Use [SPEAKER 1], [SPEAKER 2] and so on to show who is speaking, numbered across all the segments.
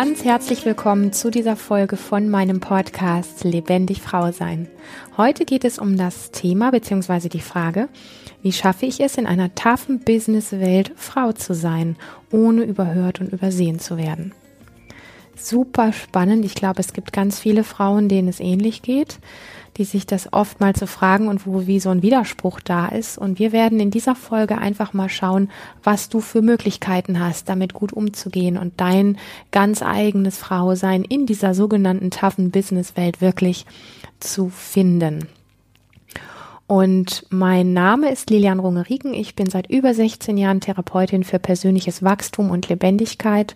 [SPEAKER 1] ganz herzlich willkommen zu dieser Folge von meinem Podcast Lebendig Frau sein. Heute geht es um das Thema bzw. die Frage, wie schaffe ich es in einer taffen Business-Welt Frau zu sein, ohne überhört und übersehen zu werden. Super spannend. Ich glaube, es gibt ganz viele Frauen, denen es ähnlich geht die sich das oft mal zu fragen und wo wie so ein Widerspruch da ist. Und wir werden in dieser Folge einfach mal schauen, was du für Möglichkeiten hast, damit gut umzugehen und dein ganz eigenes Frausein in dieser sogenannten toughen Business-Welt wirklich zu finden. Und mein Name ist Lilian Rungeriken. Ich bin seit über 16 Jahren Therapeutin für persönliches Wachstum und Lebendigkeit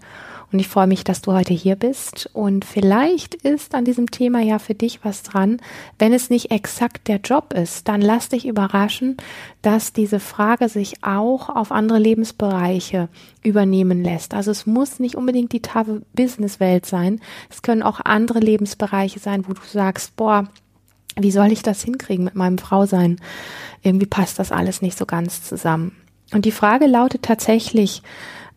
[SPEAKER 1] und ich freue mich, dass du heute hier bist. Und vielleicht ist an diesem Thema ja für dich was dran. Wenn es nicht exakt der Job ist, dann lass dich überraschen, dass diese Frage sich auch auf andere Lebensbereiche übernehmen lässt. Also es muss nicht unbedingt die taffe Businesswelt sein. Es können auch andere Lebensbereiche sein, wo du sagst, boah, wie soll ich das hinkriegen mit meinem Frausein? Irgendwie passt das alles nicht so ganz zusammen. Und die Frage lautet tatsächlich,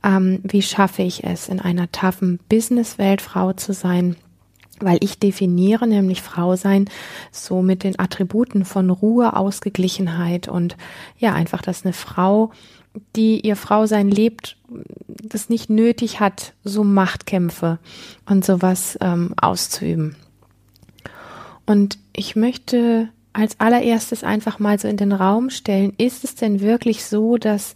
[SPEAKER 1] ähm, wie schaffe ich es, in einer taffen Businesswelt Frau zu sein, weil ich definiere nämlich Frau sein so mit den Attributen von Ruhe, Ausgeglichenheit und ja, einfach, dass eine Frau, die ihr Frausein lebt, das nicht nötig hat, so Machtkämpfe und sowas ähm, auszuüben. Und ich möchte als allererstes einfach mal so in den Raum stellen, ist es denn wirklich so, dass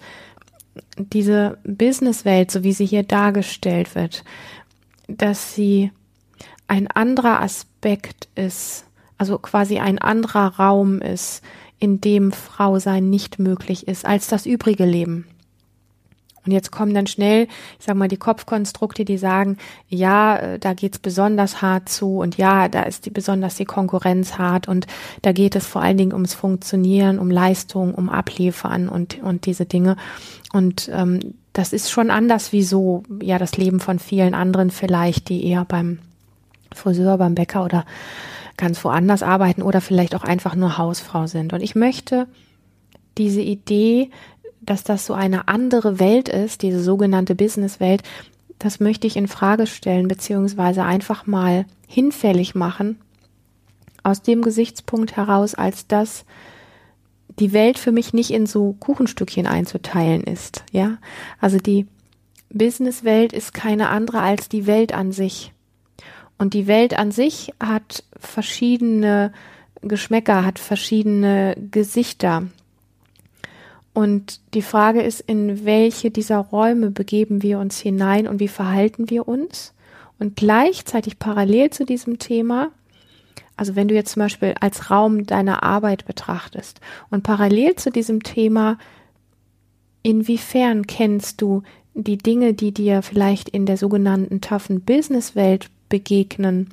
[SPEAKER 1] diese Businesswelt, so wie sie hier dargestellt wird, dass sie ein anderer Aspekt ist, also quasi ein anderer Raum ist, in dem Frau sein nicht möglich ist als das übrige Leben. Und jetzt kommen dann schnell, ich sag mal, die Kopfkonstrukte, die sagen, ja, äh, da geht's besonders hart zu und ja, da ist die besonders die Konkurrenz hart und da geht es vor allen Dingen ums Funktionieren, um Leistung, um Abliefern und, und diese Dinge. Und ähm, das ist schon anders wie so, ja, das Leben von vielen anderen vielleicht, die eher beim Friseur, beim Bäcker oder ganz woanders arbeiten oder vielleicht auch einfach nur Hausfrau sind. Und ich möchte diese Idee dass das so eine andere Welt ist, diese sogenannte Businesswelt, das möchte ich in Frage stellen, beziehungsweise einfach mal hinfällig machen, aus dem Gesichtspunkt heraus, als dass die Welt für mich nicht in so Kuchenstückchen einzuteilen ist, ja. Also die Businesswelt ist keine andere als die Welt an sich. Und die Welt an sich hat verschiedene Geschmäcker, hat verschiedene Gesichter, und die Frage ist, in welche dieser Räume begeben wir uns hinein und wie verhalten wir uns? Und gleichzeitig parallel zu diesem Thema, also wenn du jetzt zum Beispiel als Raum deiner Arbeit betrachtest und parallel zu diesem Thema, inwiefern kennst du die Dinge, die dir vielleicht in der sogenannten toughen Business-Welt begegnen,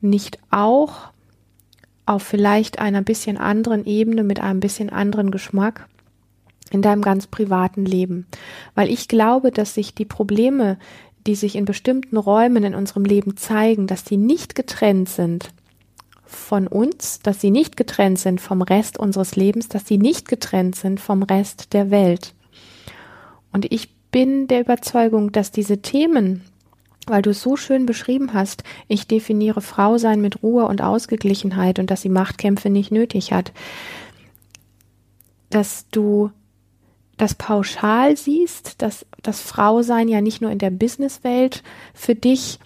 [SPEAKER 1] nicht auch auf vielleicht einer bisschen anderen Ebene mit einem bisschen anderen Geschmack? In deinem ganz privaten Leben. Weil ich glaube, dass sich die Probleme, die sich in bestimmten Räumen in unserem Leben zeigen, dass die nicht getrennt sind von uns, dass sie nicht getrennt sind vom Rest unseres Lebens, dass sie nicht getrennt sind vom Rest der Welt. Und ich bin der Überzeugung, dass diese Themen, weil du es so schön beschrieben hast, ich definiere Frau sein mit Ruhe und Ausgeglichenheit und dass sie Machtkämpfe nicht nötig hat, dass du das pauschal siehst, dass das Frausein ja nicht nur in der Businesswelt für dich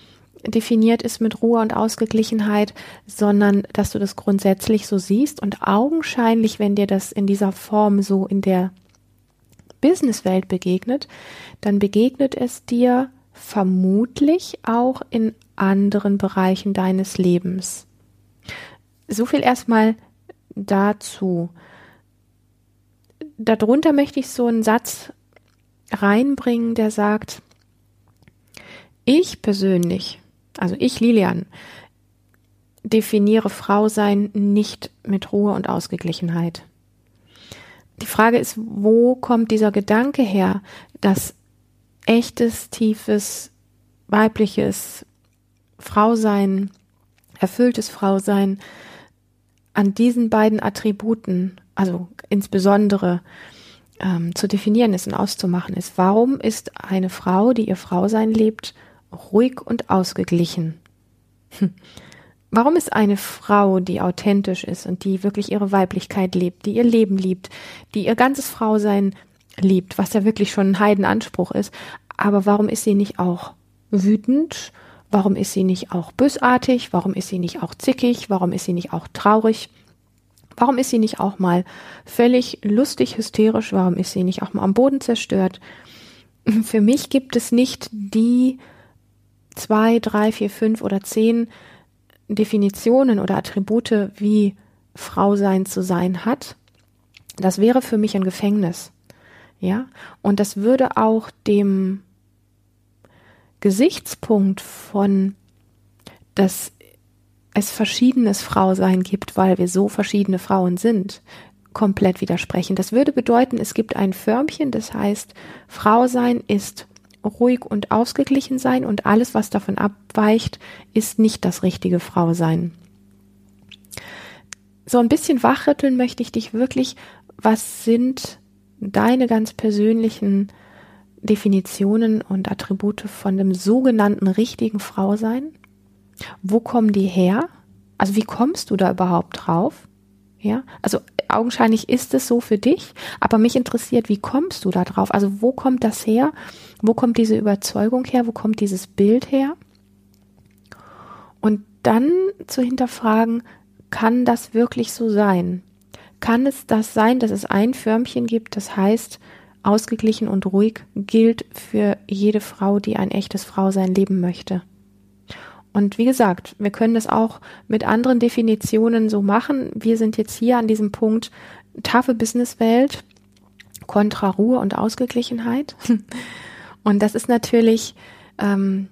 [SPEAKER 1] definiert ist mit Ruhe und Ausgeglichenheit, sondern dass du das grundsätzlich so siehst und augenscheinlich, wenn dir das in dieser Form so in der Businesswelt begegnet, dann begegnet es dir vermutlich auch in anderen Bereichen deines Lebens. So viel erstmal dazu darunter möchte ich so einen Satz reinbringen, der sagt, ich persönlich, also ich Lilian, definiere Frau sein nicht mit Ruhe und Ausgeglichenheit. Die Frage ist, wo kommt dieser Gedanke her, dass echtes, tiefes, weibliches Frausein, erfülltes Frausein an diesen beiden Attributen also insbesondere ähm, zu definieren ist und auszumachen ist. Warum ist eine Frau, die ihr Frausein lebt, ruhig und ausgeglichen. Hm. Warum ist eine Frau, die authentisch ist und die wirklich ihre Weiblichkeit lebt, die ihr Leben liebt, die ihr ganzes Frausein liebt, was ja wirklich schon ein Heidenanspruch ist, aber warum ist sie nicht auch wütend? Warum ist sie nicht auch bösartig? Warum ist sie nicht auch zickig? Warum ist sie nicht auch traurig? Warum ist sie nicht auch mal völlig lustig, hysterisch? Warum ist sie nicht auch mal am Boden zerstört? Für mich gibt es nicht die zwei, drei, vier, fünf oder zehn Definitionen oder Attribute, wie Frau sein zu sein hat. Das wäre für mich ein Gefängnis. Ja, und das würde auch dem Gesichtspunkt von, dass es verschiedenes Frausein gibt, weil wir so verschiedene Frauen sind, komplett widersprechen. Das würde bedeuten, es gibt ein Förmchen, das heißt, Frau sein ist ruhig und ausgeglichen sein und alles, was davon abweicht, ist nicht das richtige Frau sein. So ein bisschen wachrütteln möchte ich dich wirklich, was sind deine ganz persönlichen Definitionen und Attribute von dem sogenannten richtigen Frausein? Wo kommen die her? Also wie kommst du da überhaupt drauf? Ja, also augenscheinlich ist es so für dich, aber mich interessiert, wie kommst du da drauf? Also wo kommt das her? Wo kommt diese Überzeugung her? Wo kommt dieses Bild her? Und dann zu hinterfragen, kann das wirklich so sein? Kann es das sein, dass es ein Förmchen gibt, das heißt, ausgeglichen und ruhig gilt für jede Frau, die ein echtes Frausein leben möchte? Und wie gesagt, wir können das auch mit anderen Definitionen so machen. Wir sind jetzt hier an diesem Punkt taffe Businesswelt kontra Ruhe und Ausgeglichenheit. Und das ist natürlich ähm,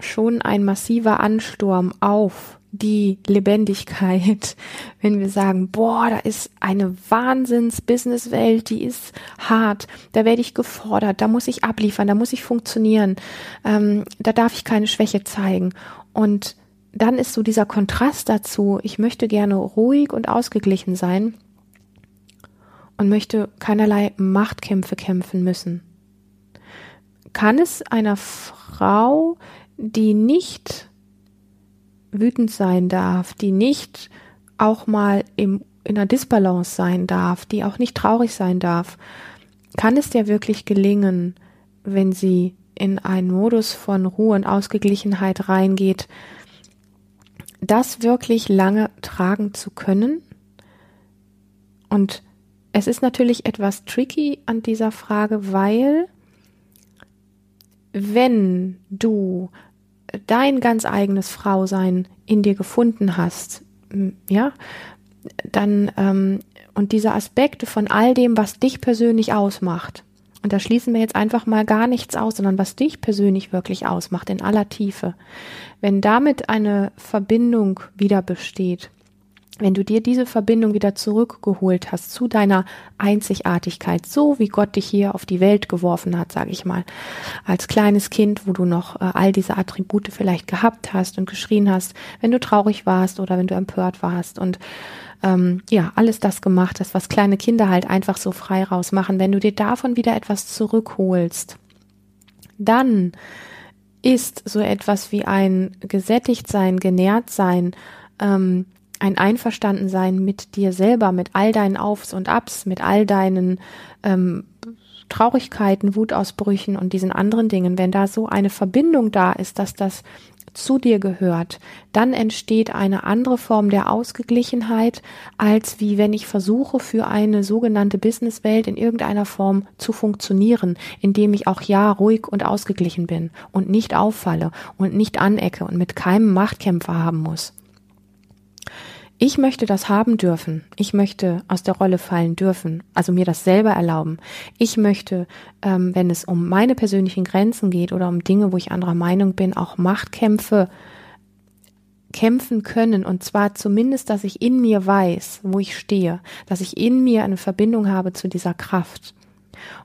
[SPEAKER 1] schon ein massiver Ansturm auf die Lebendigkeit, wenn wir sagen, boah, da ist eine Wahnsinns-Businesswelt, die ist hart, da werde ich gefordert, da muss ich abliefern, da muss ich funktionieren, ähm, da darf ich keine Schwäche zeigen. Und dann ist so dieser Kontrast dazu, ich möchte gerne ruhig und ausgeglichen sein und möchte keinerlei Machtkämpfe kämpfen müssen. Kann es einer Frau, die nicht wütend sein darf, die nicht auch mal im, in einer Disbalance sein darf, die auch nicht traurig sein darf, kann es dir wirklich gelingen, wenn sie in einen Modus von Ruhe und Ausgeglichenheit reingeht, das wirklich lange tragen zu können. Und es ist natürlich etwas tricky an dieser Frage, weil wenn du dein ganz eigenes Frausein in dir gefunden hast, ja, dann ähm, und diese Aspekte von all dem, was dich persönlich ausmacht, und da schließen wir jetzt einfach mal gar nichts aus, sondern was dich persönlich wirklich ausmacht in aller Tiefe. Wenn damit eine Verbindung wieder besteht, wenn du dir diese Verbindung wieder zurückgeholt hast zu deiner Einzigartigkeit, so wie Gott dich hier auf die Welt geworfen hat, sage ich mal, als kleines Kind, wo du noch äh, all diese Attribute vielleicht gehabt hast und geschrien hast, wenn du traurig warst oder wenn du empört warst und ähm, ja, alles das gemacht hast, was kleine Kinder halt einfach so frei rausmachen, wenn du dir davon wieder etwas zurückholst, dann ist so etwas wie ein gesättigt sein, genährt sein, ähm, ein Einverstandensein mit dir selber, mit all deinen Aufs und Abs, mit all deinen ähm, Traurigkeiten, Wutausbrüchen und diesen anderen Dingen, wenn da so eine Verbindung da ist, dass das zu dir gehört, dann entsteht eine andere Form der Ausgeglichenheit, als wie wenn ich versuche, für eine sogenannte Businesswelt in irgendeiner Form zu funktionieren, indem ich auch ja ruhig und ausgeglichen bin und nicht auffalle und nicht anecke und mit keinem Machtkämpfer haben muss. Ich möchte das haben dürfen. Ich möchte aus der Rolle fallen dürfen, also mir das selber erlauben. Ich möchte, ähm, wenn es um meine persönlichen Grenzen geht oder um Dinge, wo ich anderer Meinung bin, auch Machtkämpfe kämpfen können und zwar zumindest, dass ich in mir weiß, wo ich stehe, dass ich in mir eine Verbindung habe zu dieser Kraft.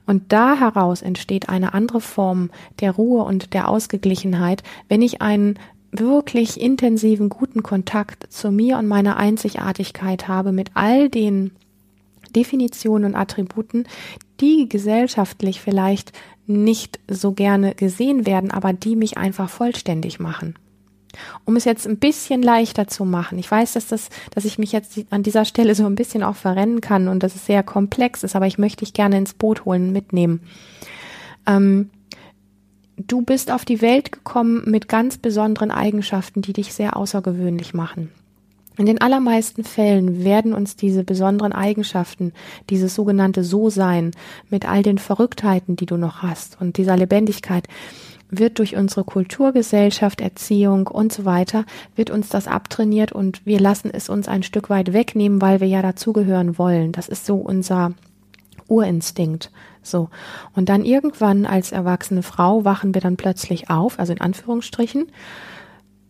[SPEAKER 1] Und da heraus entsteht eine andere Form der Ruhe und der Ausgeglichenheit, wenn ich einen wirklich intensiven, guten Kontakt zu mir und meiner Einzigartigkeit habe mit all den Definitionen und Attributen, die gesellschaftlich vielleicht nicht so gerne gesehen werden, aber die mich einfach vollständig machen. Um es jetzt ein bisschen leichter zu machen, ich weiß, dass das, dass ich mich jetzt an dieser Stelle so ein bisschen auch verrennen kann und dass es sehr komplex ist, aber ich möchte dich gerne ins Boot holen, mitnehmen. Ähm, du bist auf die Welt gekommen mit ganz besonderen Eigenschaften, die dich sehr außergewöhnlich machen. In den allermeisten Fällen werden uns diese besonderen Eigenschaften, dieses sogenannte So-Sein mit all den Verrücktheiten, die du noch hast und dieser Lebendigkeit, wird durch unsere Kulturgesellschaft, Erziehung und so weiter, wird uns das abtrainiert und wir lassen es uns ein Stück weit wegnehmen, weil wir ja dazugehören wollen. Das ist so unser Urinstinkt. So. Und dann irgendwann als erwachsene Frau wachen wir dann plötzlich auf, also in Anführungsstrichen,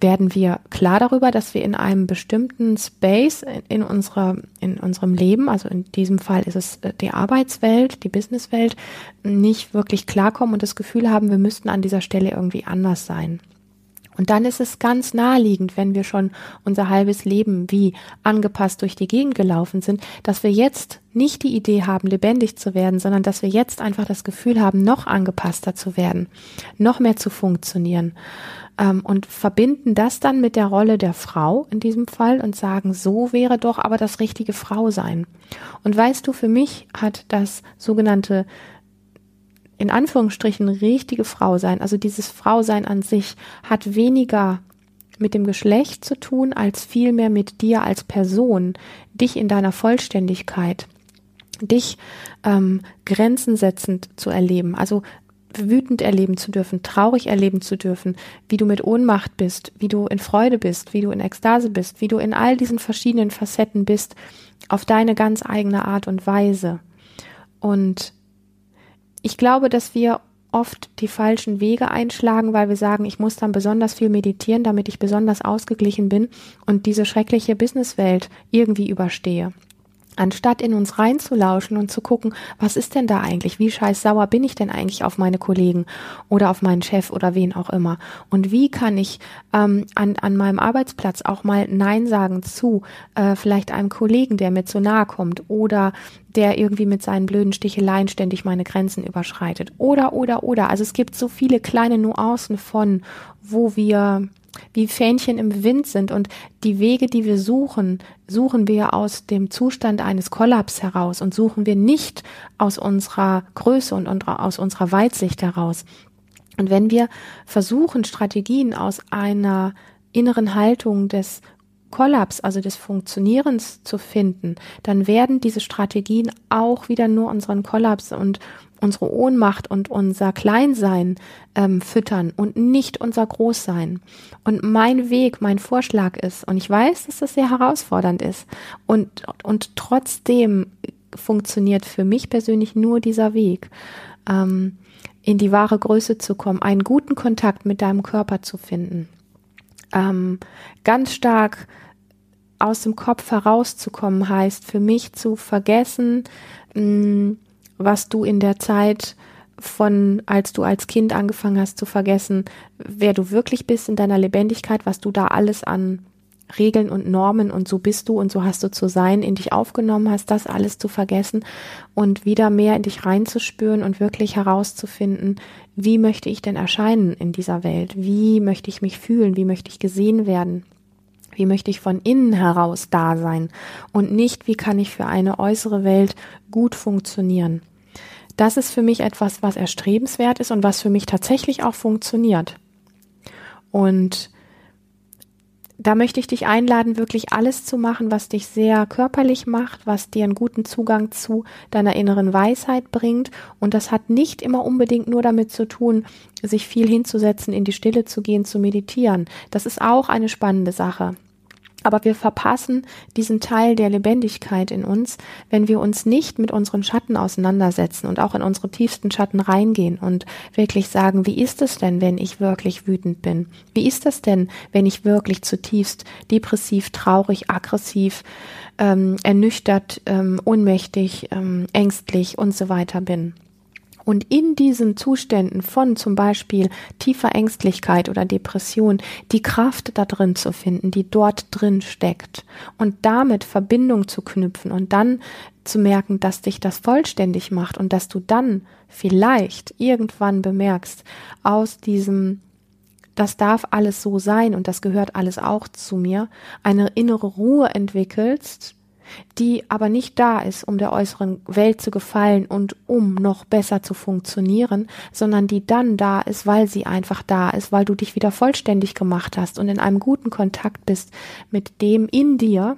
[SPEAKER 1] werden wir klar darüber, dass wir in einem bestimmten Space in unserer, in unserem Leben, also in diesem Fall ist es äh, die Arbeitswelt, die Businesswelt, nicht wirklich klarkommen und das Gefühl haben, wir müssten an dieser Stelle irgendwie anders sein. Und dann ist es ganz naheliegend, wenn wir schon unser halbes Leben wie angepasst durch die Gegend gelaufen sind, dass wir jetzt nicht die Idee haben, lebendig zu werden, sondern dass wir jetzt einfach das Gefühl haben, noch angepasster zu werden, noch mehr zu funktionieren ähm, und verbinden das dann mit der Rolle der Frau in diesem Fall und sagen, so wäre doch aber das richtige Frau sein. Und weißt du, für mich hat das sogenannte in Anführungsstrichen richtige Frau sein, also dieses Frausein an sich, hat weniger mit dem Geschlecht zu tun, als vielmehr mit dir als Person, dich in deiner Vollständigkeit, dich ähm, grenzensetzend zu erleben. Also wütend erleben zu dürfen, traurig erleben zu dürfen, wie du mit Ohnmacht bist, wie du in Freude bist, wie du in Ekstase bist, wie du in all diesen verschiedenen Facetten bist, auf deine ganz eigene Art und Weise. Und ich glaube, dass wir oft die falschen Wege einschlagen, weil wir sagen, ich muss dann besonders viel meditieren, damit ich besonders ausgeglichen bin und diese schreckliche Businesswelt irgendwie überstehe anstatt in uns reinzulauschen und zu gucken, was ist denn da eigentlich? Wie scheiß sauer bin ich denn eigentlich auf meine Kollegen oder auf meinen Chef oder wen auch immer? Und wie kann ich ähm, an, an meinem Arbeitsplatz auch mal Nein sagen zu äh, vielleicht einem Kollegen, der mir zu nahe kommt oder der irgendwie mit seinen blöden Sticheleien ständig meine Grenzen überschreitet? Oder, oder, oder. Also es gibt so viele kleine Nuancen von, wo wir wie Fähnchen im Wind sind und die Wege, die wir suchen, suchen wir aus dem Zustand eines Kollaps heraus und suchen wir nicht aus unserer Größe und aus unserer Weitsicht heraus. Und wenn wir versuchen, Strategien aus einer inneren Haltung des Kollaps, also des Funktionierens zu finden, dann werden diese Strategien auch wieder nur unseren Kollaps und unsere Ohnmacht und unser Kleinsein ähm, füttern und nicht unser Großsein. Und mein Weg, mein Vorschlag ist, und ich weiß, dass das sehr herausfordernd ist, und, und trotzdem funktioniert für mich persönlich nur dieser Weg, ähm, in die wahre Größe zu kommen, einen guten Kontakt mit deinem Körper zu finden, ähm, ganz stark aus dem Kopf herauszukommen heißt für mich zu vergessen, mh, was du in der Zeit von, als du als Kind angefangen hast zu vergessen, wer du wirklich bist in deiner Lebendigkeit, was du da alles an Regeln und Normen und so bist du und so hast du zu sein, in dich aufgenommen hast, das alles zu vergessen und wieder mehr in dich reinzuspüren und wirklich herauszufinden, wie möchte ich denn erscheinen in dieser Welt? Wie möchte ich mich fühlen? Wie möchte ich gesehen werden? Wie möchte ich von innen heraus da sein? Und nicht, wie kann ich für eine äußere Welt gut funktionieren? Das ist für mich etwas, was erstrebenswert ist und was für mich tatsächlich auch funktioniert. Und da möchte ich dich einladen, wirklich alles zu machen, was dich sehr körperlich macht, was dir einen guten Zugang zu deiner inneren Weisheit bringt. Und das hat nicht immer unbedingt nur damit zu tun, sich viel hinzusetzen, in die Stille zu gehen, zu meditieren. Das ist auch eine spannende Sache. Aber wir verpassen diesen Teil der Lebendigkeit in uns, wenn wir uns nicht mit unseren Schatten auseinandersetzen und auch in unsere tiefsten Schatten reingehen und wirklich sagen, wie ist es denn, wenn ich wirklich wütend bin? Wie ist es denn, wenn ich wirklich zutiefst depressiv, traurig, aggressiv, ähm, ernüchtert, ähm, ohnmächtig, ähm, ängstlich und so weiter bin? Und in diesen Zuständen von zum Beispiel tiefer Ängstlichkeit oder Depression die Kraft da drin zu finden, die dort drin steckt und damit Verbindung zu knüpfen und dann zu merken, dass dich das vollständig macht und dass du dann vielleicht irgendwann bemerkst, aus diesem, das darf alles so sein und das gehört alles auch zu mir, eine innere Ruhe entwickelst, die aber nicht da ist, um der äußeren Welt zu gefallen und um noch besser zu funktionieren, sondern die dann da ist, weil sie einfach da ist, weil du dich wieder vollständig gemacht hast und in einem guten Kontakt bist mit dem in dir,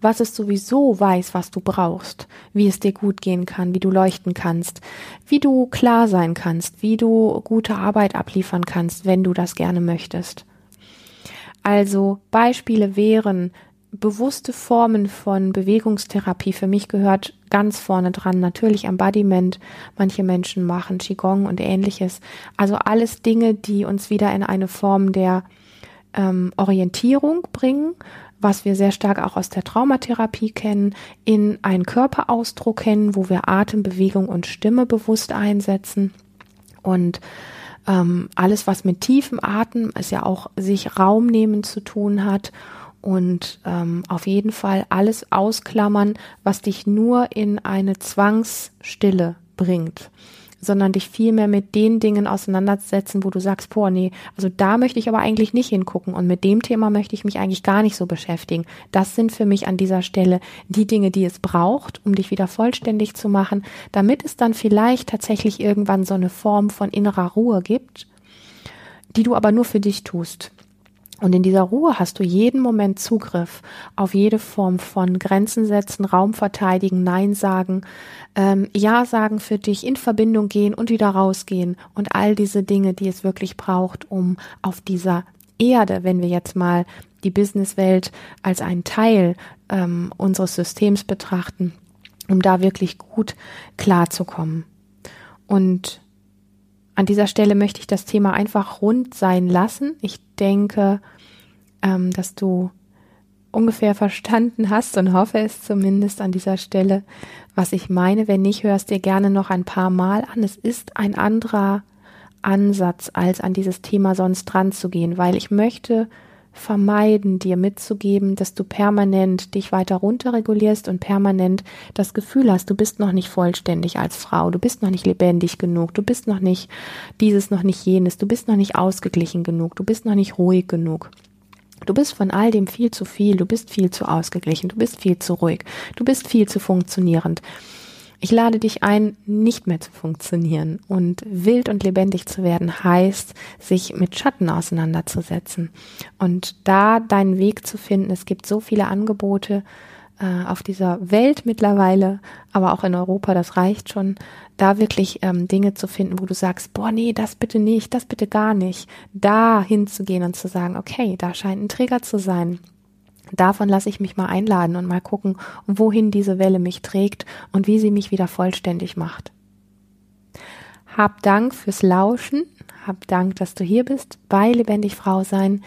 [SPEAKER 1] was es sowieso weiß, was du brauchst, wie es dir gut gehen kann, wie du leuchten kannst, wie du klar sein kannst, wie du gute Arbeit abliefern kannst, wenn du das gerne möchtest. Also Beispiele wären bewusste Formen von Bewegungstherapie. Für mich gehört ganz vorne dran natürlich Embodiment. Manche Menschen machen Qigong und ähnliches. Also alles Dinge, die uns wieder in eine Form der ähm, Orientierung bringen, was wir sehr stark auch aus der Traumatherapie kennen, in einen Körperausdruck kennen, wo wir Atem, Bewegung und Stimme bewusst einsetzen. Und ähm, alles, was mit tiefem Atem, ist ja auch sich Raum nehmen zu tun hat und ähm, auf jeden Fall alles ausklammern, was dich nur in eine Zwangsstille bringt, sondern dich viel mehr mit den Dingen auseinandersetzen, wo du sagst, boah, nee, also da möchte ich aber eigentlich nicht hingucken und mit dem Thema möchte ich mich eigentlich gar nicht so beschäftigen. Das sind für mich an dieser Stelle die Dinge, die es braucht, um dich wieder vollständig zu machen, damit es dann vielleicht tatsächlich irgendwann so eine Form von innerer Ruhe gibt, die du aber nur für dich tust. Und in dieser Ruhe hast du jeden Moment Zugriff auf jede Form von Grenzen setzen, Raum verteidigen, Nein sagen, ähm, Ja sagen für dich, in Verbindung gehen und wieder rausgehen und all diese Dinge, die es wirklich braucht, um auf dieser Erde, wenn wir jetzt mal die Businesswelt als einen Teil ähm, unseres Systems betrachten, um da wirklich gut klarzukommen. Und an dieser Stelle möchte ich das Thema einfach rund sein lassen. Ich denke, ähm, dass du ungefähr verstanden hast und hoffe es zumindest an dieser Stelle, was ich meine. Wenn nicht, hörst dir gerne noch ein paar Mal an. Es ist ein anderer Ansatz, als an dieses Thema sonst dran zu gehen, weil ich möchte vermeiden, dir mitzugeben, dass du permanent dich weiter runterregulierst und permanent das Gefühl hast, du bist noch nicht vollständig als Frau, du bist noch nicht lebendig genug, du bist noch nicht dieses, noch nicht jenes, du bist noch nicht ausgeglichen genug, du bist noch nicht ruhig genug. Du bist von all dem viel zu viel, du bist viel zu ausgeglichen, du bist viel zu ruhig, du bist viel zu funktionierend. Ich lade dich ein, nicht mehr zu funktionieren. Und wild und lebendig zu werden heißt, sich mit Schatten auseinanderzusetzen. Und da deinen Weg zu finden. Es gibt so viele Angebote äh, auf dieser Welt mittlerweile, aber auch in Europa, das reicht schon, da wirklich ähm, Dinge zu finden, wo du sagst, boah, nee, das bitte nicht, das bitte gar nicht, da hinzugehen und zu sagen, okay, da scheint ein Trigger zu sein Davon lasse ich mich mal einladen und mal gucken, wohin diese Welle mich trägt und wie sie mich wieder vollständig macht. Hab Dank fürs Lauschen, hab Dank, dass du hier bist bei Lebendig Frau sein.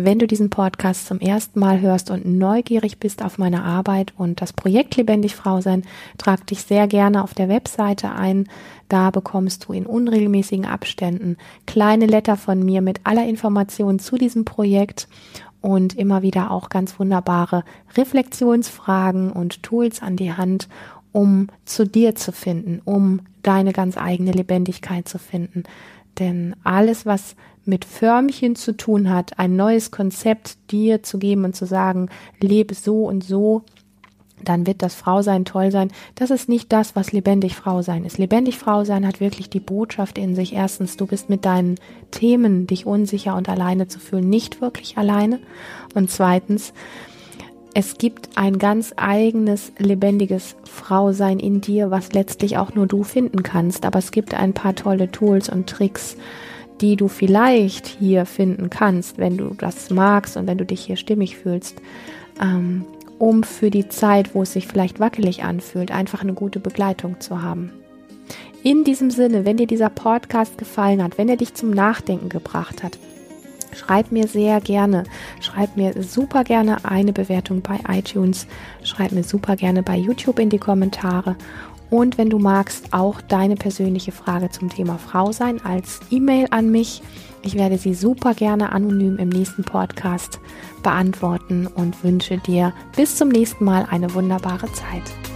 [SPEAKER 1] Wenn du diesen Podcast zum ersten Mal hörst und neugierig bist auf meine Arbeit und das Projekt Lebendig Frau sein, trag dich sehr gerne auf der Webseite ein. Da bekommst du in unregelmäßigen Abständen kleine Letter von mir mit aller Information zu diesem Projekt und immer wieder auch ganz wunderbare Reflexionsfragen und Tools an die Hand, um zu dir zu finden, um deine ganz eigene Lebendigkeit zu finden. Denn alles, was mit Förmchen zu tun hat, ein neues Konzept dir zu geben und zu sagen, lebe so und so, dann wird das Frausein toll sein. Das ist nicht das, was lebendig Frau sein ist. Lebendig Frau sein hat wirklich die Botschaft in sich. Erstens, du bist mit deinen Themen, dich unsicher und alleine zu fühlen, nicht wirklich alleine. Und zweitens, es gibt ein ganz eigenes, lebendiges Frausein in dir, was letztlich auch nur du finden kannst. Aber es gibt ein paar tolle Tools und Tricks, die du vielleicht hier finden kannst, wenn du das magst und wenn du dich hier stimmig fühlst. Ähm, um für die Zeit, wo es sich vielleicht wackelig anfühlt, einfach eine gute Begleitung zu haben. In diesem Sinne, wenn dir dieser Podcast gefallen hat, wenn er dich zum Nachdenken gebracht hat, schreib mir sehr gerne, schreib mir super gerne eine Bewertung bei iTunes, schreib mir super gerne bei YouTube in die Kommentare und wenn du magst, auch deine persönliche Frage zum Thema Frau sein als E-Mail an mich. Ich werde sie super gerne anonym im nächsten Podcast beantworten und wünsche dir bis zum nächsten Mal eine wunderbare Zeit.